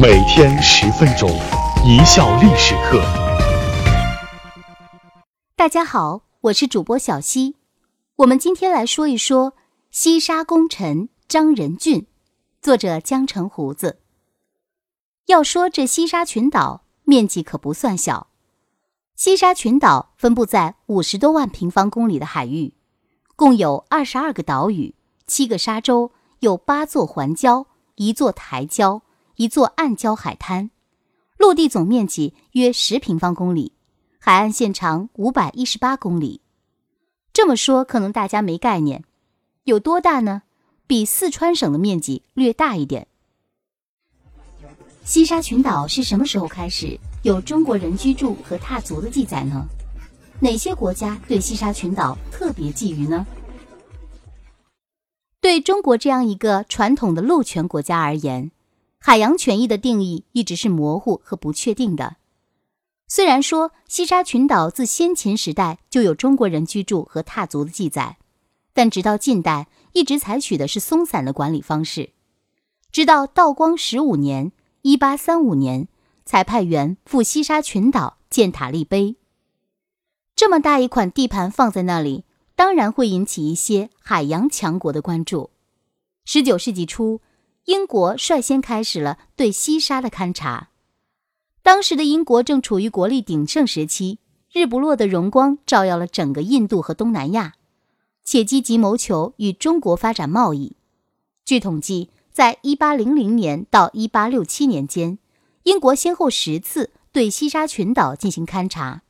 每天十分钟，一笑历史课。大家好，我是主播小溪。我们今天来说一说西沙功臣张仁俊，作者江城胡子。要说这西沙群岛面积可不算小，西沙群岛分布在五十多万平方公里的海域，共有二十二个岛屿、七个沙洲，有八座环礁、一座台礁。一座暗礁海滩，陆地总面积约十平方公里，海岸线长五百一十八公里。这么说可能大家没概念，有多大呢？比四川省的面积略大一点。西沙群岛是什么时候开始有中国人居住和踏足的记载呢？哪些国家对西沙群岛特别觊觎呢？对中国这样一个传统的陆权国家而言。海洋权益的定义一直是模糊和不确定的。虽然说西沙群岛自先秦时代就有中国人居住和踏足的记载，但直到近代一直采取的是松散的管理方式。直到道光十五年（一八三五年），才派员赴西沙群岛建塔立碑。这么大一块地盘放在那里，当然会引起一些海洋强国的关注。十九世纪初。英国率先开始了对西沙的勘察。当时的英国正处于国力鼎盛时期，日不落的荣光照耀了整个印度和东南亚，且积极谋求与中国发展贸易。据统计，在1800年到1867年间，英国先后十次对西沙群岛进行勘察。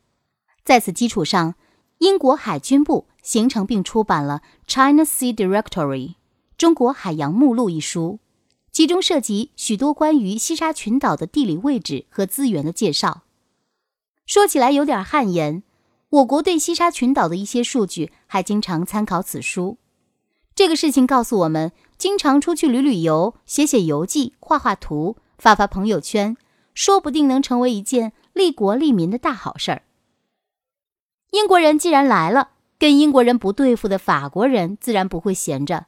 在此基础上，英国海军部形成并出版了《China Sea Directory》（中国海洋目录）一书。其中涉及许多关于西沙群岛的地理位置和资源的介绍。说起来有点汗颜，我国对西沙群岛的一些数据还经常参考此书。这个事情告诉我们，经常出去旅旅游、写写游记、画画图、发发朋友圈，说不定能成为一件利国利民的大好事儿。英国人既然来了，跟英国人不对付的法国人自然不会闲着。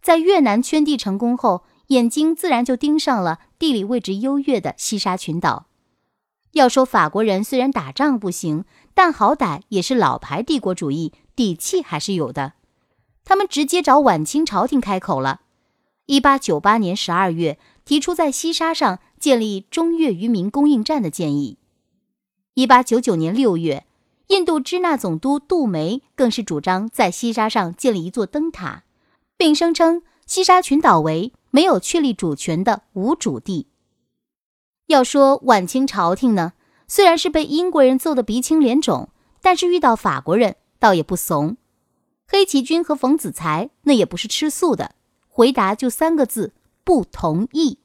在越南圈地成功后。眼睛自然就盯上了地理位置优越的西沙群岛。要说法国人虽然打仗不行，但好歹也是老牌帝国主义，底气还是有的。他们直接找晚清朝廷开口了。一八九八年十二月，提出在西沙上建立中越渔民供应站的建议。一八九九年六月，印度支那总督杜梅更是主张在西沙上建立一座灯塔，并声称西沙群岛为。没有确立主权的无主地。要说晚清朝廷呢，虽然是被英国人揍得鼻青脸肿，但是遇到法国人倒也不怂。黑旗军和冯子材那也不是吃素的，回答就三个字：不同意。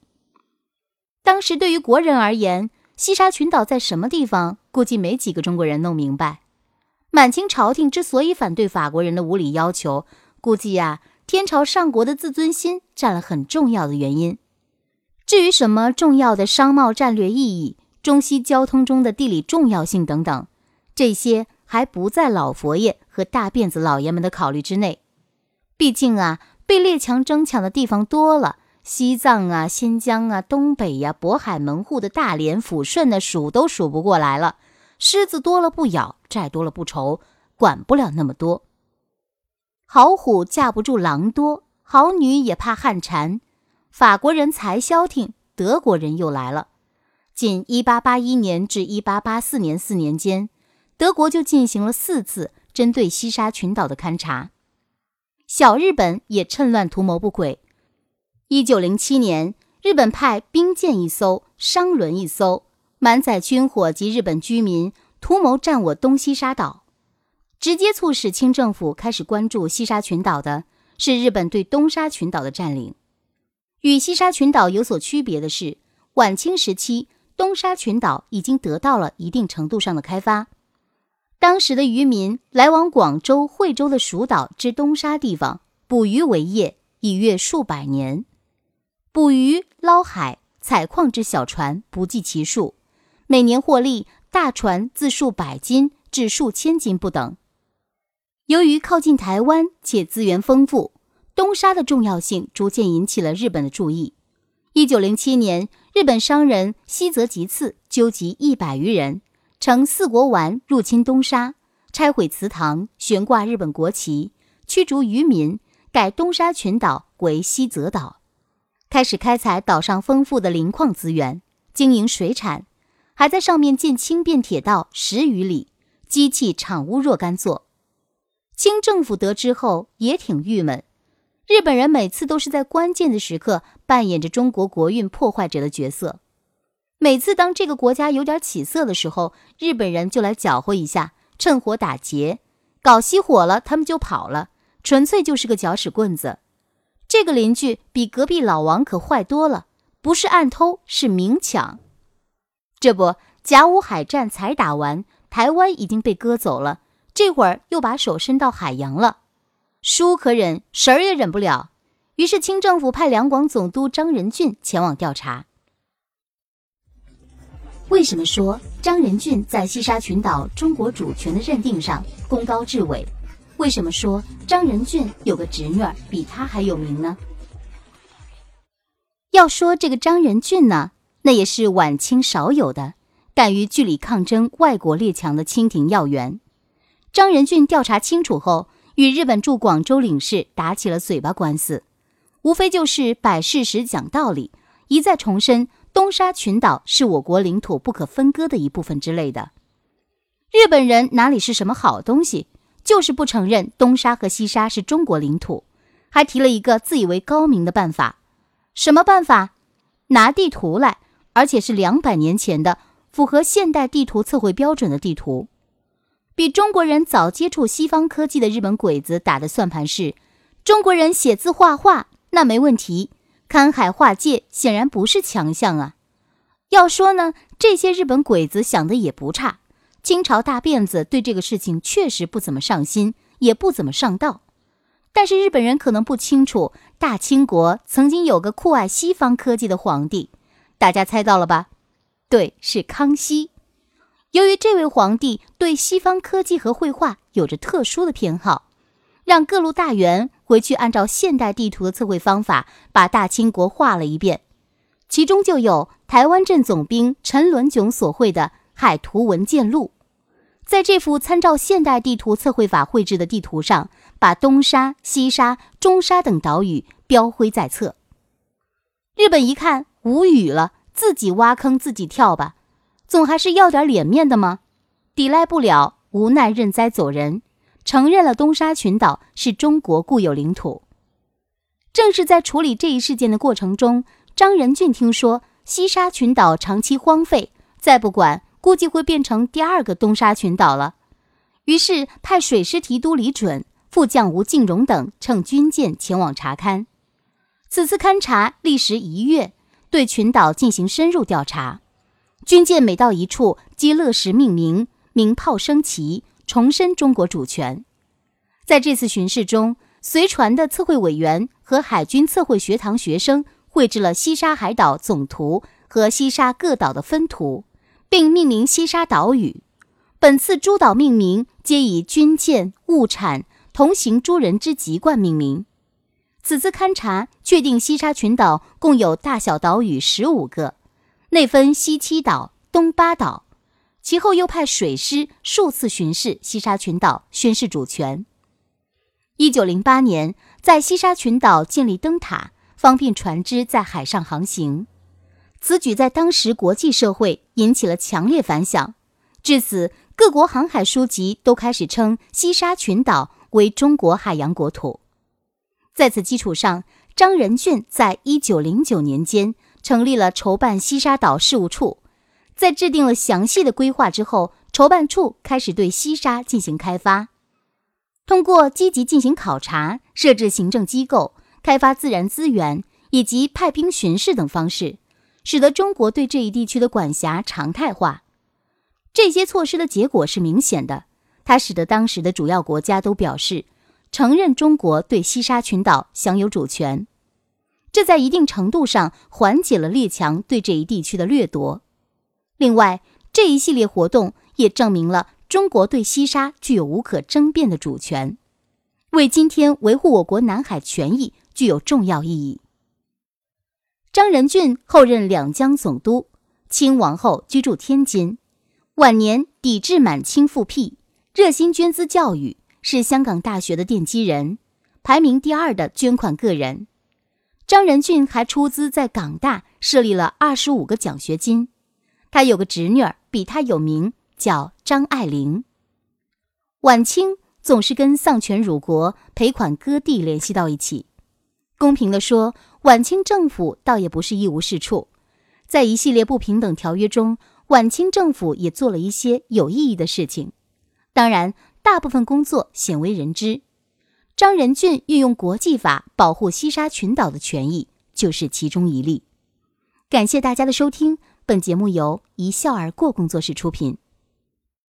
当时对于国人而言，西沙群岛在什么地方，估计没几个中国人弄明白。满清朝廷之所以反对法国人的无理要求，估计呀。天朝上国的自尊心占了很重要的原因。至于什么重要的商贸战略意义、中西交通中的地理重要性等等，这些还不在老佛爷和大辫子老爷们的考虑之内。毕竟啊，被列强争抢的地方多了，西藏啊、新疆啊、东北呀、渤海门户的大连、抚顺的数都数不过来了。狮子多了不咬，债多了不愁，管不了那么多。好虎架不住狼多，好女也怕汉蝉。法国人才消停，德国人又来了。仅1881年至1884年四年间，德国就进行了四次针对西沙群岛的勘察。小日本也趁乱图谋不轨。1907年，日本派兵舰一艘、商轮一艘，满载军火及日本居民，图谋占我东西沙岛。直接促使清政府开始关注西沙群岛的是日本对东沙群岛的占领。与西沙群岛有所区别的是，晚清时期东沙群岛已经得到了一定程度上的开发。当时的渔民来往广州、惠州的蜀岛之东沙地方捕鱼为业，已越数百年。捕鱼、捞海、采矿之小船不计其数，每年获利大船自数百斤至数千斤不等。由于靠近台湾且资源丰富，东沙的重要性逐渐引起了日本的注意。一九零七年，日本商人西泽吉次纠集一百余人，乘四国丸入侵东沙，拆毁祠堂，悬挂日本国旗，驱逐渔民，改东沙群岛为西泽岛，开始开采岛上丰富的磷矿资源，经营水产，还在上面建轻便铁道十余里，机器厂屋若干座。清政府得知后也挺郁闷。日本人每次都是在关键的时刻扮演着中国国运破坏者的角色。每次当这个国家有点起色的时候，日本人就来搅和一下，趁火打劫，搞熄火了，他们就跑了，纯粹就是个搅屎棍子。这个邻居比隔壁老王可坏多了，不是暗偷，是明抢。这不，甲午海战才打完，台湾已经被割走了，这会儿又把手伸到海洋了。叔可忍，婶儿也忍不了。于是清政府派两广总督张仁俊前往调查。为什么说张仁俊在西沙群岛中国主权的认定上功高至伟？为什么说张仁俊有个侄女儿比他还有名呢？要说这个张仁俊呢，那也是晚清少有的敢于据理抗争外国列强的清廷要员。张仁俊调查清楚后。与日本驻广州领事打起了嘴巴官司，无非就是摆事实、讲道理，一再重申东沙群岛是我国领土不可分割的一部分之类的。日本人哪里是什么好东西，就是不承认东沙和西沙是中国领土，还提了一个自以为高明的办法。什么办法？拿地图来，而且是两百年前的，符合现代地图测绘标准的地图。比中国人早接触西方科技的日本鬼子打的算盘是：中国人写字画画那没问题，看海画界显然不是强项啊。要说呢，这些日本鬼子想的也不差。清朝大辫子对这个事情确实不怎么上心，也不怎么上道。但是日本人可能不清楚，大清国曾经有个酷爱西方科技的皇帝，大家猜到了吧？对，是康熙。由于这位皇帝对西方科技和绘画有着特殊的偏好，让各路大员回去按照现代地图的测绘方法把大清国画了一遍，其中就有台湾镇总兵陈伦炯所绘的《海图文件录》。在这幅参照现代地图测绘法绘制的地图上，把东沙、西沙、中沙等岛屿标徽在册。日本一看无语了，自己挖坑自己跳吧。总还是要点脸面的吗？抵赖不了，无奈认栽走人，承认了东沙群岛是中国固有领土。正是在处理这一事件的过程中，张仁俊听说西沙群岛长期荒废，再不管估计会变成第二个东沙群岛了。于是派水师提督李准、副将吴敬荣等乘军舰前往查勘。此次勘察历时一月，对群岛进行深入调查。军舰每到一处，皆乐时命名，鸣炮升旗，重申中国主权。在这次巡视中，随船的测绘委员和海军测绘学堂学生绘制了西沙海岛总图和西沙各岛的分图，并命名西沙岛屿。本次诸岛命名皆以军舰、物产、同行诸人之籍贯命名。此次勘察确定，西沙群岛共有大小岛屿十五个。内分西七岛、东八岛，其后又派水师数次巡视西沙群岛，宣示主权。一九零八年，在西沙群岛建立灯塔，方便船只在海上航行。此举在当时国际社会引起了强烈反响，至此，各国航海书籍都开始称西沙群岛为中国海洋国土。在此基础上，张仁俊在一九零九年间。成立了筹办西沙岛事务处，在制定了详细的规划之后，筹办处开始对西沙进行开发。通过积极进行考察、设置行政机构、开发自然资源以及派兵巡视等方式，使得中国对这一地区的管辖常态化。这些措施的结果是明显的，它使得当时的主要国家都表示承认中国对西沙群岛享有主权。这在一定程度上缓解了列强对这一地区的掠夺。另外，这一系列活动也证明了中国对西沙具有无可争辩的主权，为今天维护我国南海权益具有重要意义。张仁俊后任两江总督，清王后居住天津，晚年抵制满清复辟，热心捐资教育，是香港大学的奠基人，排名第二的捐款个人。张仁俊还出资在港大设立了二十五个奖学金。他有个侄女儿比他有名，叫张爱玲。晚清总是跟丧权辱国、赔款割地联系到一起。公平地说，晚清政府倒也不是一无是处，在一系列不平等条约中，晚清政府也做了一些有意义的事情。当然，大部分工作鲜为人知。张仁俊运用国际法保护西沙群岛的权益，就是其中一例。感谢大家的收听，本节目由一笑而过工作室出品。